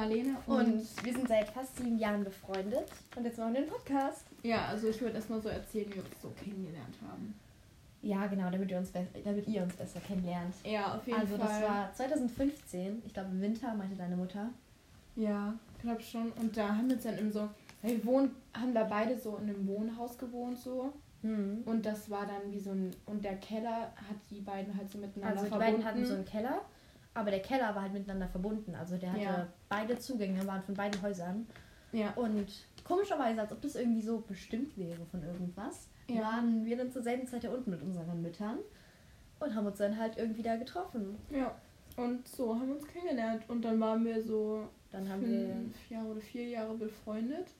Marlene. Und, und, wir sind seit fast sieben Jahren befreundet. Und jetzt machen wir den Podcast. Ja, also ich würde erstmal so erzählen, wie wir uns so kennengelernt haben. Ja, genau, damit, wir uns damit ihr uns besser kennenlernt. Ja, auf jeden also, Fall. Also das war 2015, ich glaube im Winter, meinte deine Mutter. Ja, glaube schon. Und da haben wir uns dann im so, wir wohnen, haben da beide so in einem Wohnhaus gewohnt so. Mhm. Und das war dann wie so ein, und der Keller hat die beiden halt so miteinander verbunden. Also die beiden hatten so einen Keller, aber der Keller war halt miteinander verbunden. Also der hatte ja. beide Zugänge, waren von beiden Häusern. Ja. Und komischerweise, als ob das irgendwie so bestimmt wäre von irgendwas, ja. waren wir dann zur selben Zeit da unten mit unseren Müttern und haben uns dann halt irgendwie da getroffen. Ja. Und so haben wir uns kennengelernt. Und dann waren wir so dann haben fünf wir Jahre oder vier Jahre befreundet.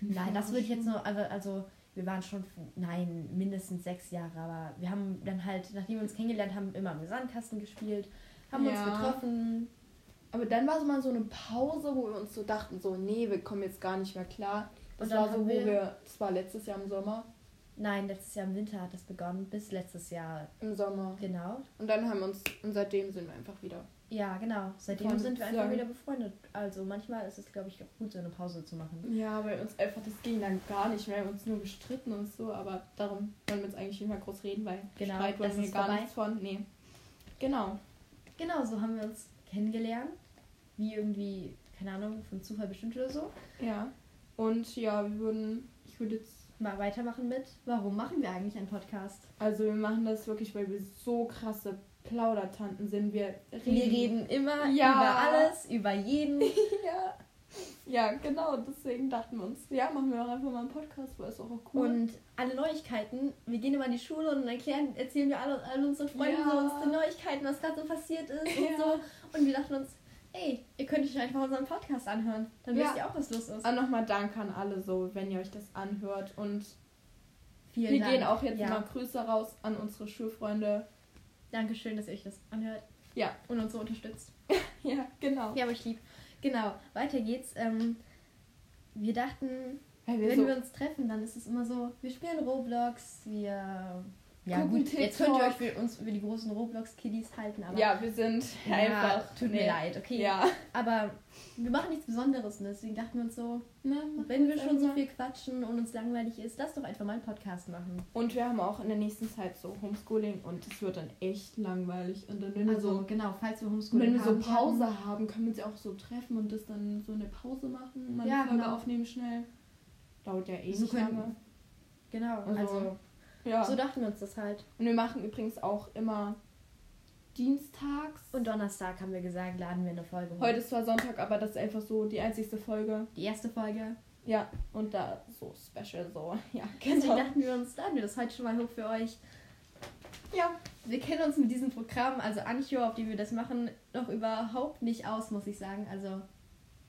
Nein, das würde ich jetzt nur, also, also wir waren schon, nein, mindestens sechs Jahre, aber wir haben dann halt, nachdem wir uns kennengelernt haben, immer im Sandkasten gespielt, haben ja. uns getroffen. Aber dann war so mal so eine Pause, wo wir uns so dachten, so, nee, wir kommen jetzt gar nicht mehr klar. Das war so, wo wir, wir, das war letztes Jahr im Sommer, Nein, letztes Jahr im Winter hat das begonnen, bis letztes Jahr. Im Sommer. Genau. Und dann haben wir uns, und seitdem sind wir einfach wieder. Ja, genau. Seitdem Freunde sind wir einfach wieder befreundet. Also manchmal ist es, glaube ich, gut, so eine Pause zu machen. Ja, weil uns einfach, das ging dann gar nicht mehr. Wir haben uns nur gestritten und so, aber darum wollen wir jetzt eigentlich nicht mehr groß reden, weil genau, Streit wollen wir gar vorbei. nichts von. Nee. Genau. Genau, so haben wir uns kennengelernt. Wie irgendwie, keine Ahnung, von Zufall bestimmt oder so. Ja. Und ja, wir würden, ich würde jetzt mal weitermachen mit, warum machen wir eigentlich einen Podcast? Also wir machen das wirklich, weil wir so krasse Plaudertanten sind. Wir reden, wir reden immer ja. über alles, über jeden. ja. Ja, genau, deswegen dachten wir uns, ja, machen wir auch einfach mal einen Podcast, weil es auch, auch cool. Und alle Neuigkeiten, wir gehen immer in die Schule und erklären, erzählen wir alle, alle unseren Freunden ja. so unsere Neuigkeiten, was gerade so passiert ist ja. und so. Und wir dachten uns, ey, ihr könnt euch einfach unseren Podcast anhören. Dann ja. wisst ihr auch, was los ist. Und nochmal Dank an alle so, wenn ihr euch das anhört. Und Vielen wir Dank. gehen auch jetzt ja. mal Grüße raus an unsere Schulfreunde. Dankeschön, dass ihr euch das anhört. Ja. Und uns so unterstützt. ja, genau. Ja, aber ich lieb. Genau, weiter geht's. Ähm, wir dachten, wir wenn so wir uns treffen, dann ist es immer so, wir spielen Roblox, wir ja Gucken gut, TikTok. jetzt könnt ihr euch für uns für die großen Roblox-Kiddies halten, aber... Ja, wir sind ja, einfach... Tut mir nee. leid, okay. Ja. Aber wir machen nichts Besonderes und deswegen dachten wir uns so, Na, wenn wir schon so viel quatschen und uns langweilig ist, lass doch einfach mal einen Podcast machen. Und wir haben auch in der nächsten Zeit so Homeschooling und es wird dann echt langweilig. Und dann, wenn also, wir so, genau, falls wir Homeschooling Wenn wir so Pause haben, haben, können wir uns auch so treffen und das dann so eine Pause machen, mal ja, eine Folge genau. aufnehmen schnell. Dauert ja eh so nicht lange. Genau, also, also ja. So dachten wir uns das halt. Und wir machen übrigens auch immer dienstags. Und Donnerstag haben wir gesagt, laden wir eine Folge hoch. Heute ist zwar Sonntag, aber das ist einfach so die einzigste Folge. Die erste Folge. Ja, und da so special so. Ja, genau. Deswegen dachten wir uns, laden wir das heute schon mal hoch für euch. Ja, wir kennen uns mit diesem Programm, also Ancho, auf dem wir das machen, noch überhaupt nicht aus, muss ich sagen. Also,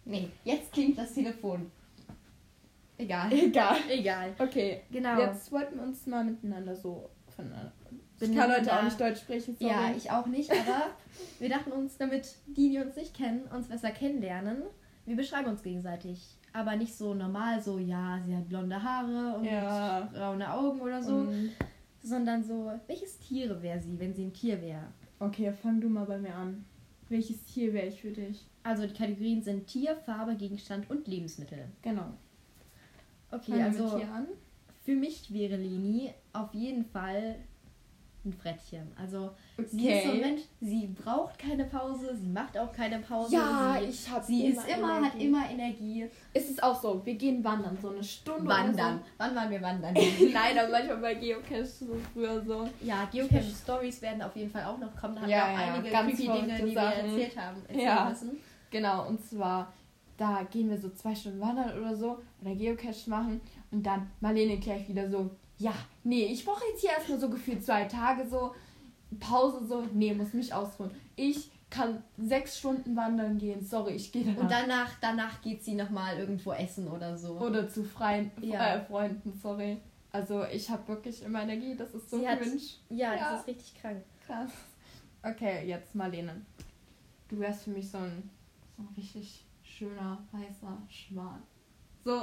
nee, jetzt klingt das Telefon. Egal. Egal. Egal. Okay. Genau. Jetzt wollten wir uns mal miteinander so voneinander. Ich kann heute auch nicht Deutsch sprechen. Sorry. Ja, ich auch nicht, aber wir dachten uns, damit die, die uns nicht kennen, uns besser kennenlernen, wir beschreiben uns gegenseitig. Aber nicht so normal, so, ja, sie hat blonde Haare und ja. braune Augen oder so. Mhm. Sondern so, welches Tier wäre sie, wenn sie ein Tier wäre? Okay, fang du mal bei mir an. Welches Tier wäre ich für dich? Also die Kategorien sind Tier, Farbe, Gegenstand und Lebensmittel. Genau. Okay, also für mich wäre Leni auf jeden Fall ein Frettchen. Also okay. sie ist so ein Mensch, sie braucht keine Pause, sie macht auch keine Pause. Ja, sie, ich habe Sie immer ist immer, Energie. hat immer Energie. Ist es auch so, wir gehen wandern, so eine Stunde Wandern. So. Wann waren wir wandern? Nein, aber manchmal bei Geocache so früher so. Ja, Geocache-Stories werden auf jeden Fall auch noch kommen. Da haben ja, wir auch ja, einige ganz Dinge, die Sachen. wir erzählt haben, erzählen ja. müssen. Genau, und zwar da gehen wir so zwei Stunden wandern oder so oder Geocache machen und dann Marlene gleich wieder so, ja, nee, ich brauche jetzt hier erstmal so gefühlt zwei Tage so Pause so, nee, muss mich ausruhen. Ich kann sechs Stunden wandern gehen, sorry, ich gehe danach. Und danach, danach geht sie nochmal irgendwo essen oder so. Oder zu freien ja. äh, Freunden, sorry. Also ich habe wirklich immer Energie, das ist so cringe. Ja, ja, das ist richtig krank. Krass. Okay, jetzt Marlene. Du wärst für mich so ein, so ein richtig schöner weißer Schwan. So,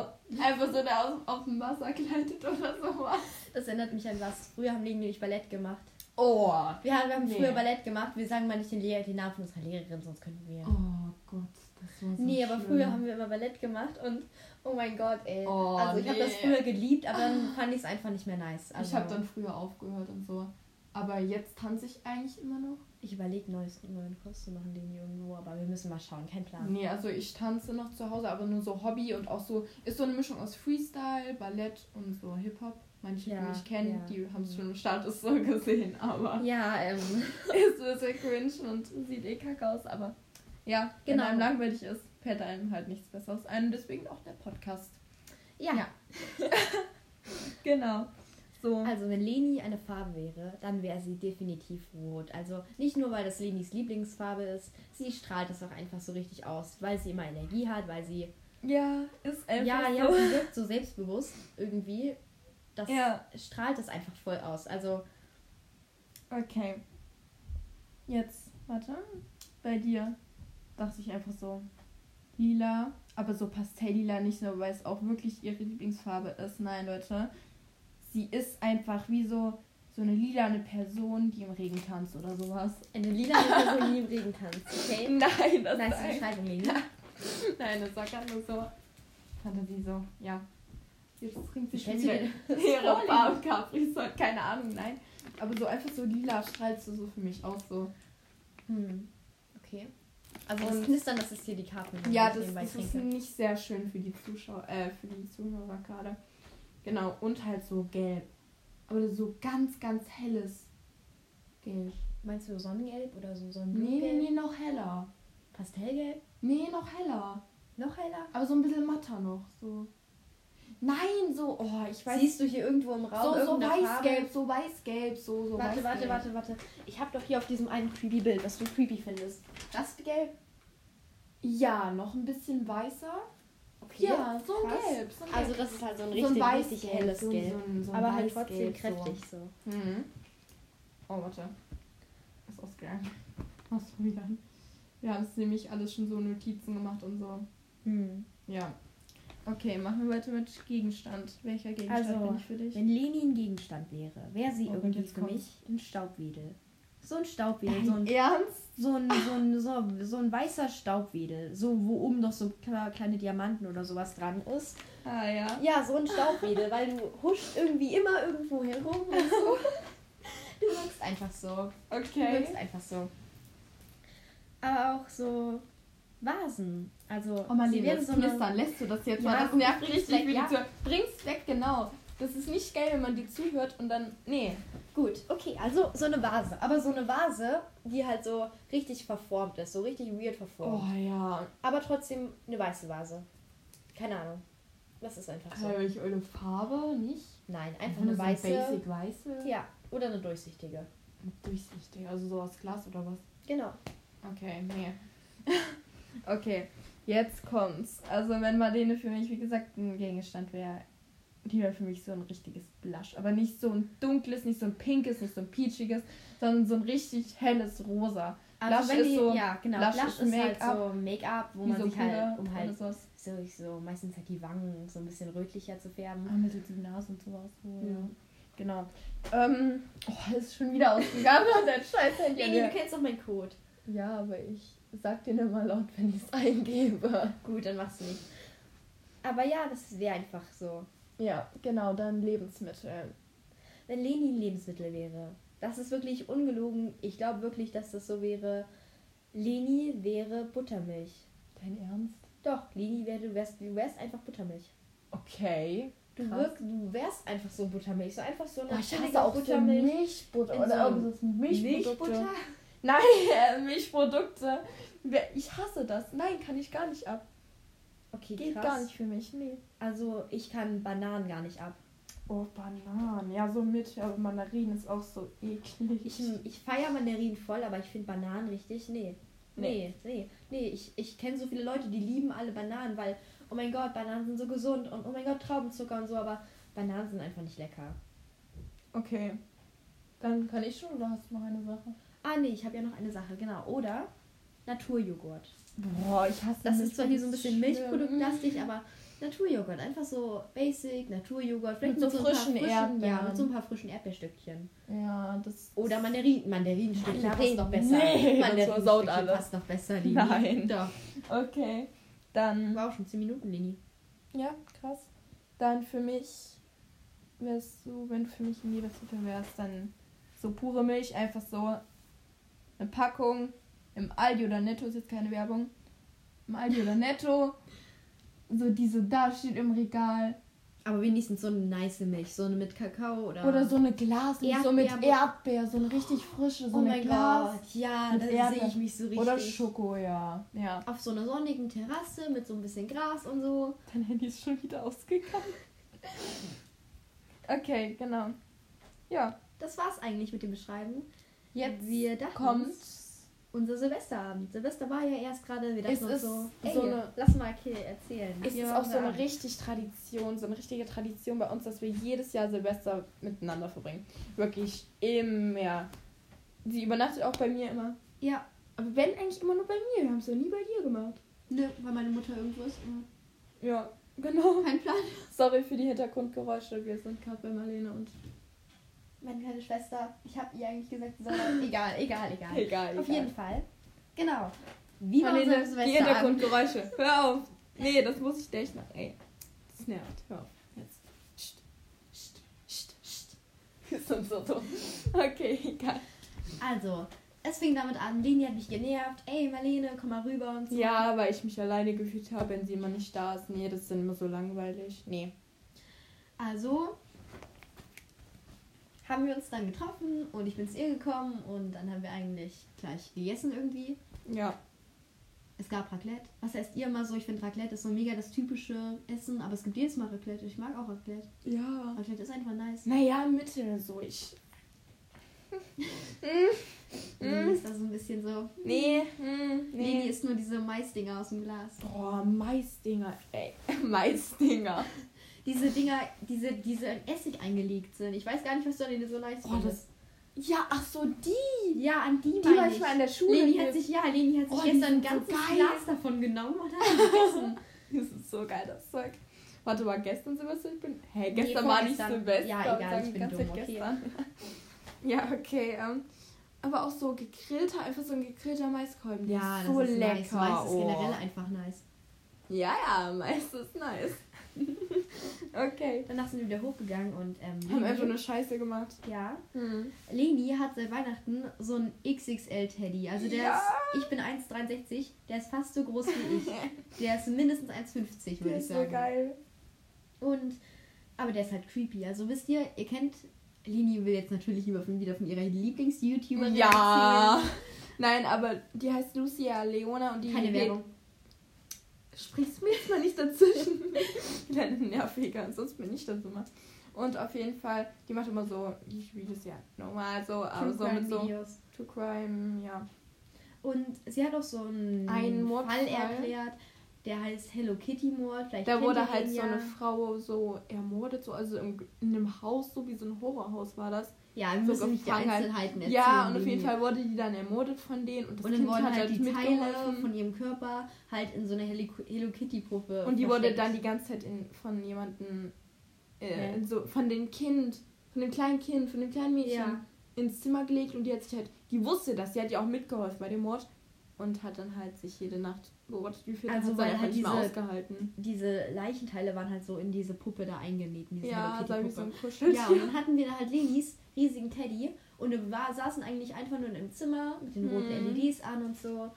einfach so, der auf, auf dem Wasser gleitet oder sowas. Das erinnert mich an was. Früher haben die nämlich Ballett gemacht. Oh. Wir haben, wir haben nee. früher Ballett gemacht. Wir sagen mal nicht den, Lehrer, den Namen unserer Lehrerin, sonst könnten wir. Oh Gott, das war so Nee, aber früher haben wir immer Ballett gemacht und oh mein Gott, ey. Oh, also ich nee. habe das früher geliebt, aber dann fand ich es einfach nicht mehr nice. Also, ich habe dann früher aufgehört und so. Aber jetzt tanze ich eigentlich immer noch. Ich überlege, neues, neuen Kurs zu machen, den irgendwo, aber wir müssen mal schauen, kein Plan. Nee, also ich tanze noch zu Hause, aber nur so Hobby und auch so, ist so eine Mischung aus Freestyle, Ballett und so Hip-Hop. Manche, ja, die mich kennen, ja. die haben es schon im Status so gesehen, aber. Ja, ähm. ist so sehr cringe und sieht eh kacke aus, aber ja, genau. wenn einem langweilig ist, fällt einem halt nichts Besseres ein. Deswegen auch der Podcast. Ja. ja. genau. So. Also wenn Leni eine Farbe wäre, dann wäre sie definitiv rot. Also nicht nur, weil das Lenis Lieblingsfarbe ist, sie strahlt das auch einfach so richtig aus, weil sie immer Energie hat, weil sie... Ja, ist einfach Ja, so. ja, sie wirkt so selbstbewusst irgendwie. Das ja. strahlt das einfach voll aus. Also... Okay. Jetzt, warte. Bei dir dachte ich einfach so lila, aber so pastellila, nicht nur, weil es auch wirklich ihre Lieblingsfarbe ist. Nein, Leute sie ist einfach wie so, so eine lilane Person, die im Regen tanzt oder sowas. Eine lilane Person, die im Regen tanzt, okay? Nein, das ist eine Beschreibung. Nein, das war gerade nur so Fantasie so, ja. Jetzt trinkt sich schon wieder ihre Farbe Capri, keine Ahnung, nein. Aber so einfach so lila strahlst du so für mich auch so. Hm. Okay. Also das Knistern, das ist hier die Karten. Ja, das, das ist nicht sehr schön für die Zuschauer, äh, für die Zuhörer gerade. Genau, und halt so gelb. Aber so ganz, ganz helles Gelb. Meinst du Sonnengelb oder so Sonnengelb? Nee, nee, noch heller. Pastellgelb? Nee, noch heller. Noch heller? Aber so ein bisschen matter noch. So. Nein, so, oh, ich weiß. Siehst du hier irgendwo im Raum so, so weißgelb, so weißgelb, so, so Warte, warte, warte, warte. Ich habe doch hier auf diesem einen creepy Bild, was du creepy findest. Das gelb? Ja, noch ein bisschen weißer. Okay. Ja, so ein Gelb. So ein also das ist halt so ein richtig, so ein richtig helles so, Gelb. So ein, aber halt trotzdem kräftig so. Mhm. Oh, warte. Ist ausgegangen. Was wieder? Wir haben es nämlich alles schon so Notizen gemacht und so. Mhm. Ja. Okay, machen wir weiter mit Gegenstand. Welcher Gegenstand also, bin ich für dich? Wenn Leni ein Gegenstand wäre, wäre sie oh, irgendwie für mich ein Staubwedel. So ein Staubwedel. So ein, Ernst? So ein, so, ein, so, so ein weißer Staubwedel. So, wo oben noch so kleine Diamanten oder sowas dran ist. Ah ja. Ja, so ein Staubwedel, weil du huscht irgendwie immer irgendwo herum und so. Du wirkst einfach so. Okay. Du wirkst einfach so. Aber auch so Vasen. Also, oh man, sie wäre so eine... lässt du das jetzt ja, mal. Das nervt richtig, weg, ja. du bringst weg, genau. Das ist nicht geil, wenn man die zuhört und dann. Nee. Gut, okay, also so eine Vase. Aber so eine Vase, die halt so richtig verformt ist, so richtig weird verformt. Oh ja. Aber trotzdem eine weiße Vase. Keine Ahnung. Das ist einfach so. Ich eine Farbe? Nicht? Nein, einfach, eine weiße. Basic weiße? Ja, oder eine durchsichtige. Eine durchsichtige, also so aus Glas oder was? Genau. Okay, nee. okay, jetzt kommt's. Also wenn Marlene für mich, wie gesagt, ein Gegenstand wäre, die wäre für mich so ein richtiges Blush. Aber nicht so ein dunkles, nicht so ein pinkes, nicht so ein peachiges, sondern so ein richtig helles Rosa. Also Blush ist so, ja, genau. Blush, Blush ist, ist halt so Make-up, wo man so sich halt, um halt so, so, meistens halt die Wangen so ein bisschen rötlicher zu färben. Ah, mit die Nase und sowas. So, ja. ja. Genau. Ähm, oh, ist schon wieder ausgegangen, dein scheiß Handy. Nee, du kennst doch meinen Code. Ja, aber ich sag dir mal laut, wenn ich es eingebe. Gut, dann machst du nicht. Aber ja, das wäre einfach so. Ja, genau, dann Lebensmittel. Wenn Leni Lebensmittel wäre. Das ist wirklich ungelogen. Ich glaube wirklich, dass das so wäre. Leni wäre Buttermilch. Dein Ernst? Doch, Leni wäre, du wärst, du wärst einfach Buttermilch. Okay. Du, wirk, du wärst einfach so Buttermilch. So einfach so eine oh, ich hasse auch Buttermilch. So Milchbutter oder so irgendwas Milchbutter. Nein, äh, Milchprodukte. Ich hasse das. Nein, kann ich gar nicht ab. Okay, Geht krass. gar nicht für mich, nee. Also ich kann Bananen gar nicht ab. Oh, Bananen. Ja, so mit, aber Mandarinen ist auch so eklig. Ich, ich feiere Mandarinen voll, aber ich finde Bananen richtig, nee. Nee, nee, nee. Ich, ich kenne so viele Leute, die lieben alle Bananen, weil, oh mein Gott, Bananen sind so gesund und oh mein Gott, Traubenzucker und so, aber Bananen sind einfach nicht lecker. Okay. Dann kann ich schon oder hast du noch eine Sache? Ah, nee, ich habe ja noch eine Sache, genau. Oder Naturjoghurt. Boah, ich hasse das. Das ist zwar hier so ein bisschen Milchproduktlastig, aber Naturjoghurt, einfach so basic Naturjoghurt, vielleicht mit, mit so, so frischen, frischen Erdbeeren. Ja, mit so ein paar frischen Erdbeerstückchen. Ja, das. Oder Mandarin, Mandarinstückchen Mandarin. passt noch besser. Nee, Mandarinstückchen passt noch besser, Lini. Nein. Doch. Okay. Dann. War auch schon 10 Minuten, Lini. Ja, krass. Dann für mich wärst du, wenn du für mich ein Lebensmittel wärst, dann so pure Milch, einfach so eine Packung im Aldi oder Netto, ist jetzt keine Werbung. Im Aldi oder Netto. So die so da steht im Regal. Aber wenigstens so eine nice Milch, so eine mit Kakao oder. Oder so eine Glas Erdbeer, so mit Erdbeer, so eine richtig frische, so oh eine Glas. Gott. Ja, da sehe ich mich so richtig. Oder Schoko, ja. ja. Auf so einer sonnigen Terrasse mit so ein bisschen Gras und so. Dein Handy ist schon wieder ausgegangen. okay, genau. Ja. Das war's eigentlich mit dem Beschreiben. Jetzt wir kommt unser Silvesterabend. Silvester war ja erst gerade, dachten uns so, ey, so eine, lass mal erzählen. Es ist auch so eine richtig Tradition, so eine richtige Tradition bei uns, dass wir jedes Jahr Silvester miteinander verbringen. Wirklich immer. Sie übernachtet auch bei mir immer. Ja. Aber wenn eigentlich immer nur bei mir, wir haben es ja nie bei dir gemacht. Nö, weil meine Mutter irgendwo ist. Ja, genau. Kein Plan. Sorry für die Hintergrundgeräusche, wir sind gerade bei Marlene und meine kleine Schwester, ich habe ihr eigentlich gesagt, sie soll egal, egal, egal. Egal, Auf egal. jeden Fall. Genau. Wie war unser Silvester? Die Hintergrundgeräusche. Hör auf. Nee, das muss ich echt machen. Ey, das nervt. Hör auf. Jetzt. Psst. Psst. Psst. Psst. Ist uns so dumm. Okay, egal. Also, es fing damit an, Leni hat mich genervt. Ey, Marlene, komm mal rüber und so. Ja, weil ich mich alleine gefühlt habe, wenn sie immer nicht da ist. Nee, das ist dann immer so langweilig. Nee. Also, haben wir uns dann getroffen und ich bin zu ihr gekommen und dann haben wir eigentlich gleich gegessen irgendwie. Ja. Es gab Raclette. Was heißt ihr immer so? Ich finde Raclette ist so mega das typische Essen, aber es gibt jedes Mal Raclette. Ich mag auch Raclette. Ja. Raclette ist einfach nice. Naja, Mitte so. Ich. mm. ist da so ein bisschen so. Nee, mm, nee. Nee, die ist nur diese Maisdinger aus dem Glas. Boah, Maisdinger, ey. Maisdinger diese Dinger, diese, diese in Essig eingelegt sind. Ich weiß gar nicht, was du an denen so nice oh, findest. Ja, ach so, die. Ja, an die, die war ich mal in der Schule. Leni hat sich, ja, Leni hat sich oh, gestern ein ganzes so Glas davon genommen und hat gegessen. das ist so geil, das Zeug. Warte mal, gestern Silvester? Ich bin. Hä, hey, gestern nee, war nicht Silvester. Ja, egal, ich bin dumm, okay. gestern. ja, okay. Um, ähm, aber auch so gegrillter, einfach so ein gegrillter Maiskolben. Ja, ist so ist lecker. Nice. Mais ist generell oh. einfach nice. Ja, ja, Mais ist nice. okay. Danach sind wir wieder hochgegangen und ähm, haben einfach eine Scheiße gemacht. Ja. Mhm. Leni hat seit Weihnachten so ein XXL-Teddy. Also der ja. ist, ich bin 1,63, der ist fast so groß wie ich. der ist mindestens 1,50, würde ich sagen. Ist so geil. Und, aber der ist halt creepy. Also wisst ihr, ihr kennt, Leni will jetzt natürlich lieber von, wieder von ihrer Lieblings-YouTuberin Ja. Nein, aber die heißt Lucia Leona und die Keine Werbung sprichst mir jetzt mal nicht dazwischen. Kleine Nerviger, sonst bin ich das immer. Und auf jeden Fall, die macht immer so, ich wie das ja normal so, aber so mit so Videos. True Crime, ja. Und sie hat auch so einen, einen Fall erklärt, der heißt Hello Kitty Mord. Vielleicht da wurde halt so eine Frau so ermordet, so also in, in einem Haus, so wie so ein Horrorhaus war das. Ja, wir müssen nicht die Einzelheiten erzählen. Ja, und auf jeden Fall wurde die dann ermordet von denen und das und dann kind wurden hat halt die Teile von ihrem Körper halt in so eine Hello Kitty Puppe Und die versteckt. wurde dann die ganze Zeit in, von jemandem äh, ja. so von dem Kind, von dem kleinen Kind, von dem kleinen Mädchen ja. ins Zimmer gelegt und die hat sich halt, die wusste das, die hat ja auch mitgeholfen bei dem Mord und hat dann halt sich jede Nacht beobachtet, wie viel also weil halt diese, ausgehalten. Diese Leichenteile waren halt so in diese Puppe da eingenäht. Ja, sag ich so ein Ja, und dann hatten wir da halt Lenis riesigen Teddy und wir war, saßen eigentlich einfach nur in einem Zimmer mit den roten hm. LEDs an und so.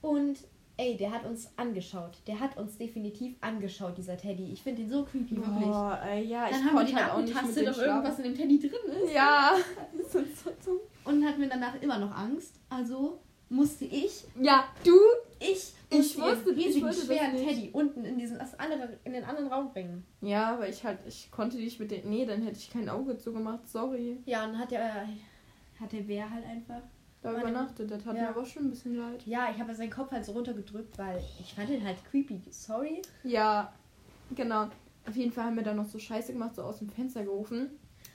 Und ey, der hat uns angeschaut. Der hat uns definitiv angeschaut, dieser Teddy. Ich finde den so creepy, wirklich. Boah, äh, ja, dann ich haben wir den halt abgetastet, ob irgendwas in dem Teddy drin ist. Ja. und hatten wir danach immer noch Angst. Also musste ich. Ja, du. Ich. Ich wusste, ich wollte schweren Teddy unten in diesen andere, in den anderen Raum bringen. Ja, aber ich halt, ich konnte nicht mit den. Nee, dann hätte ich kein Auge zugemacht, sorry. Ja, und hat der, hat der Bär halt einfach. Da übernachtet, das hat ja. mir aber schon ein bisschen leid. Ja, ich habe seinen Kopf halt so runtergedrückt, weil ich fand ihn halt creepy. Sorry. Ja, genau. Auf jeden Fall haben wir dann noch so Scheiße gemacht, so aus dem Fenster gerufen.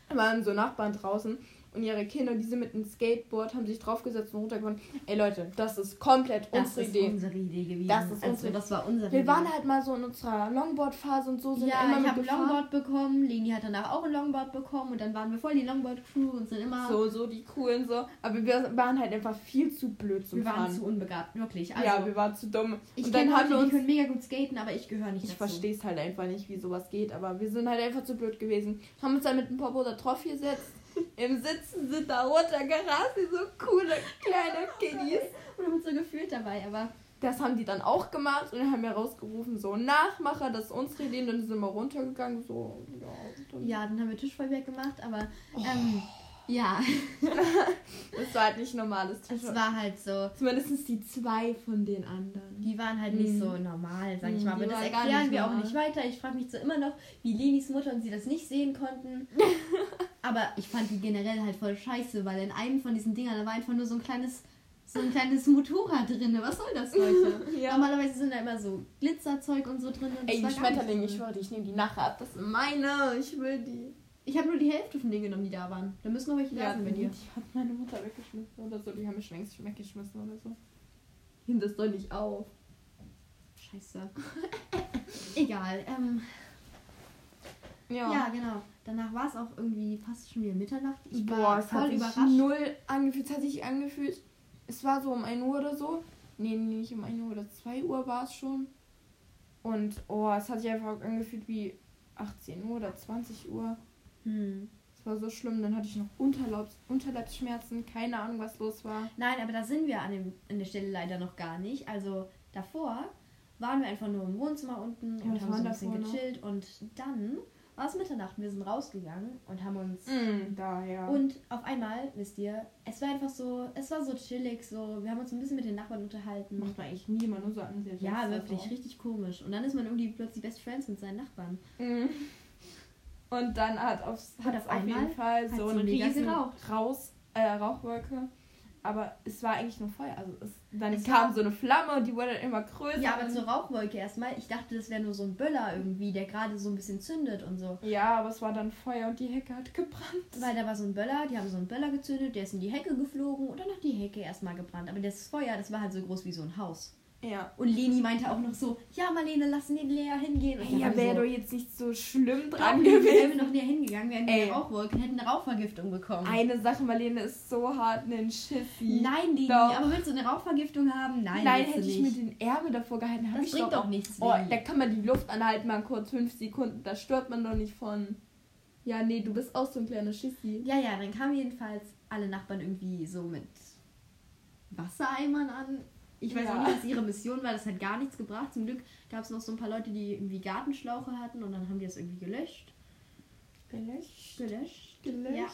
waren so Nachbarn draußen und ihre Kinder, die sind mit einem Skateboard, haben sich draufgesetzt und runtergefahren. Ey Leute, das ist komplett das unsere ist Idee. unsere Idee gewesen. Das ist also, unsere das war unsere Wir Idee. waren halt mal so in unserer Longboard-Phase und so sind ja, immer ich habe ein Longboard bekommen, Leni hat danach auch ein Longboard bekommen und dann waren wir voll die Longboard-Crew und sind immer... So, so die coolen so. Aber wir waren halt einfach viel zu blöd zum Wir Fahren. waren zu unbegabt, wirklich. Also, ja, wir waren zu dumm. Ich und dann haben wir uns... Die können mega gut skaten, aber ich gehöre nicht Ich verstehe es halt einfach nicht, wie sowas geht, aber wir sind halt einfach zu blöd gewesen. Haben uns dann mit ein Popo da drauf gesetzt im Sitzen sind da runtergerast, wie so coole kleine Kiddies. Und haben uns so gefühlt dabei, aber. Das haben die dann auch gemacht und haben wir rausgerufen, so Nachmacher, das ist unsere Idee. Und dann sind wir runtergegangen, so, ja. Dann, ja, dann haben wir Tischfeuerwerk gemacht, aber. Oh. Ähm, ja. das war halt nicht normales Tisch. Es war halt so. Zumindest die zwei von den anderen. Die waren halt nicht so mhm. normal, sag ich mal. Aber das erklären wir normal. auch nicht weiter. Ich frage mich so immer noch, wie Lenis Mutter und sie das nicht sehen konnten. Aber ich fand die generell halt voll scheiße, weil in einem von diesen Dingern, da war einfach nur so ein kleines so ein kleines Motorrad drin. Was soll das, Leute? ja. Normalerweise sind da immer so Glitzerzeug und so drin. Und Ey, die Schmetterlinge, ich schwöre, ich nehme die nachher ab. Das sind meine. Ich will die. Ich habe nur die Hälfte von denen genommen, die da waren. Da müssen noch welche ja, da sein bei dir. Die hat meine Mutter weggeschmissen oder so. Die haben mich längst weggeschmissen oder so. Nimm das doch nicht auf. Scheiße. Egal. Ähm, ja. ja, genau. Danach war es auch irgendwie fast schon wieder Mitternacht. Ich Boah, war es voll hat sich überrascht. null angefühlt. Es hat sich angefühlt. Es war so um 1 Uhr oder so. Nee, nicht um 1 Uhr oder 2 Uhr war es schon. Und oh, es hat sich einfach angefühlt wie 18 Uhr oder 20 Uhr. Hm. Es war so schlimm, dann hatte ich noch Unterleibs Unterleibsschmerzen, keine Ahnung, was los war. Nein, aber da sind wir an, dem, an der Stelle leider noch gar nicht. Also davor waren wir einfach nur im Wohnzimmer unten ja, und haben so ein bisschen gechillt noch? und dann war es Mitternacht. Wir sind rausgegangen und haben uns. Mm, da, ja. Und auf einmal, wisst ihr, es war einfach so, es war so chillig, so, wir haben uns ein bisschen mit den Nachbarn unterhalten. Macht man eigentlich nie, man nur so an sich. Ja, wirklich, auch. richtig komisch. Und dann ist man irgendwie plötzlich Best Friends mit seinen Nachbarn. Mm. Und dann hat, aufs, auf, auf jeden Fall so eine riesen Raus, äh, Rauchwolke aber es war eigentlich nur Feuer. Also es, dann es kam so eine Flamme und die wurde dann immer größer. Ja, aber zur Rauchwolke erstmal. Ich dachte, das wäre nur so ein Böller irgendwie, der gerade so ein bisschen zündet und so. Ja, aber es war dann Feuer und die Hecke hat gebrannt. Weil da war so ein Böller, die haben so einen Böller gezündet, der ist in die Hecke geflogen und dann hat die Hecke erstmal gebrannt. Aber das Feuer, das war halt so groß wie so ein Haus. Ja. Und Leni meinte auch noch so, ja Marlene, lass den Lea hingehen. Und ja, wäre so, doch jetzt nicht so schlimm dran gewesen. Wären wir noch näher hingegangen, wären wir in der Rauchwolke hätten eine Rauchvergiftung bekommen. Eine Sache, Marlene ist so hart ein Schissi. Nein, Leni, doch. aber willst du eine Rauchvergiftung haben? Nein, Nein hätte ich mir den Ärmel davor gehalten. Das bringt doch, doch nichts. Oh, da kann man die Luft anhalten, mal kurz fünf Sekunden. Da stört man doch nicht von. Ja, nee, du bist auch so ein kleiner Schissi. Ja, ja, dann kamen jedenfalls alle Nachbarn irgendwie so mit Wassereimern an ich weiß ja. auch nicht, was ihre Mission war. Das hat gar nichts gebracht. Zum Glück gab es noch so ein paar Leute, die irgendwie Gartenschlauche hatten und dann haben die das irgendwie gelöscht. Gelöscht? Gelöscht. Gelöscht. Ja.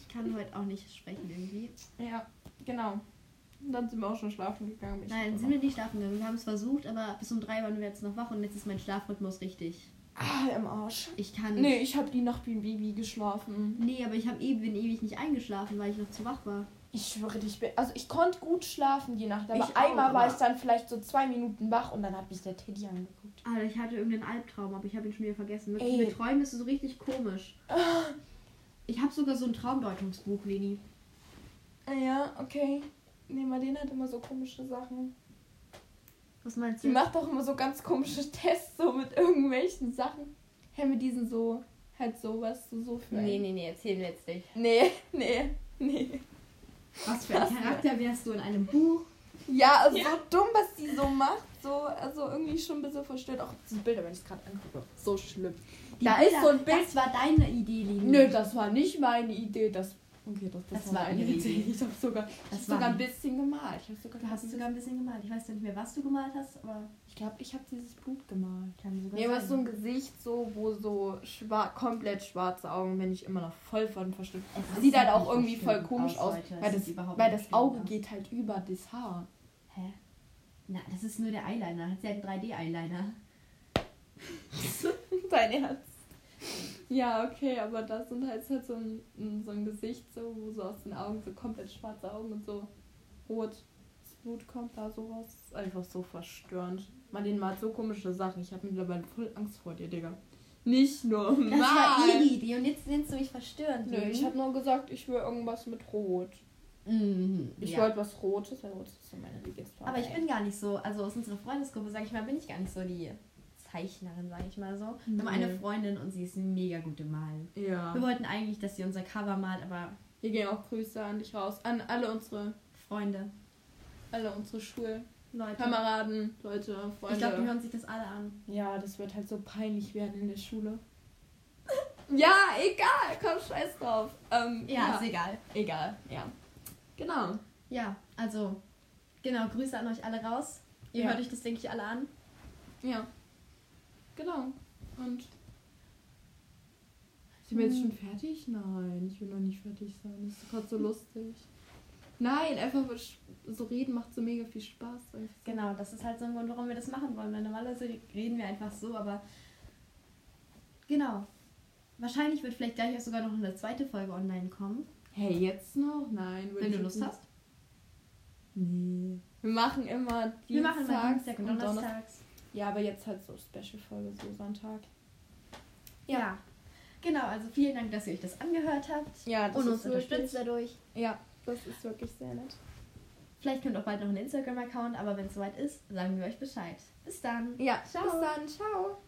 Ich kann heute auch nicht sprechen irgendwie. Ja, genau. Und dann sind wir auch schon schlafen gegangen. Nein, sind wir nicht schlafen gegangen. Wir haben es versucht, aber bis um drei waren wir jetzt noch wach und jetzt ist mein Schlafrhythmus richtig. Ah, im Arsch. Ich kann. Nee, ich habe die Nacht wie ein Baby geschlafen. Nee, aber ich habe eben ewig nicht eingeschlafen, weil ich noch zu wach war. Ich schwöre dich, also ich konnte gut schlafen die Nacht, aber ich einmal auch, war ich dann vielleicht so zwei Minuten wach und dann hat mich der Teddy angeguckt. Alter, ich hatte irgendeinen Albtraum, aber ich habe ihn schon wieder vergessen. Wirklich, mit Träumen ist es so richtig komisch. Ich habe sogar so ein Traumdeutungsbuch, Leni. Ah ja, okay. Nee, Marlene hat immer so komische Sachen. Was meinst du? Die macht doch immer so ganz komische Tests, so mit irgendwelchen Sachen. Hä, mit diesen so, halt sowas, so, so für. Nee, nee, nee, erzähl mir jetzt nicht. Nee, nee, nee. Was für ein Charakter wärst du in einem Buch? Ja, also ja. so dumm, was die so macht. So, also irgendwie schon ein bisschen verstört. Auch diese Bilder, wenn ich es gerade angucke. So schlimm. Die da Bilder, ist so ein Bild. Das war deine Idee, Linie. Nö, das war nicht meine Idee. Das Okay, das, das, das war eine Idee. Ich habe sogar, das sogar ein bisschen gemalt. Ich sogar du hast sogar ein bisschen gemalt. Ich weiß nicht mehr, was du gemalt hast, aber ich glaube, ich habe dieses Blut gemalt. Ja, aber so ein Gesicht so, wo so schwar komplett schwarze Augen, wenn ich immer noch voll von verstimmt. Es sieht halt auch irgendwie voll komisch aus, aus weil das, weil das Auge geht halt über das Haar. Hä? Na, das ist nur der Eyeliner. Hat sie einen 3D-Eyeliner. Dein Ernst? Ja, okay, aber das sind halt, halt so, ein, so ein Gesicht, so, wo so aus den Augen so komplett schwarze Augen und so rot das Blut kommt da so raus. ist einfach so verstörend. Marlene macht so komische Sachen. Ich habe mittlerweile voll Angst vor dir, Digga. Nicht normal. Das war ihre Idee und jetzt nennst du mich verstörend. Nö, ich habe nur gesagt, ich will irgendwas mit Rot. Mhm, ich ja. wollte was Rotes, weil Rot ist so meine Lieblingsfarbe. Aber ich bin gar nicht so, also aus unserer Freundesgruppe, sage ich mal, bin ich gar nicht so die Zeichnerin, sage ich mal so. Wir haben eine Freundin und sie ist mega gut im Malen. Ja. Wir wollten eigentlich, dass sie unser Cover malt, aber... Hier gehen auch Grüße an dich raus, an alle unsere Freunde. Alle unsere Schul... Leute. Kameraden, Leute, Freunde. Ich glaube, die hören sich das alle an. Ja, das wird halt so peinlich werden in der Schule. ja, egal, komm, scheiß drauf. Ähm, ja, ja, ist egal. Egal, ja. Genau. Ja, also, genau, Grüße an euch alle raus. Ihr ja. hört euch das, denke ich, alle an. Ja. Genau. Und. Sind wir jetzt hm. schon fertig? Nein, ich will noch nicht fertig sein. Das ist gerade so lustig. Nein, einfach so reden macht so mega viel Spaß. Genau, das ist halt so ein Grund, warum wir das machen wollen. Weil normalerweise reden wir einfach so, aber genau. Wahrscheinlich wird vielleicht gleich auch sogar noch eine zweite Folge online kommen. Hey, jetzt noch? Nein. Wenn du Lust hast? Nee. Wir machen immer Dienstag, wir machen immer Dienstag und Donnerstags. Ja, aber jetzt halt so Special-Folge, so Sonntag. Ja. ja. Genau, also vielen Dank, dass ihr euch das angehört habt. Ja, das und uns unterstützt dadurch. Ja. Das ist wirklich sehr nett. Vielleicht kommt auch bald noch ein Instagram-Account, aber wenn es soweit ist, sagen wir euch Bescheid. Bis dann. Ja, Ciao. bis dann. Ciao.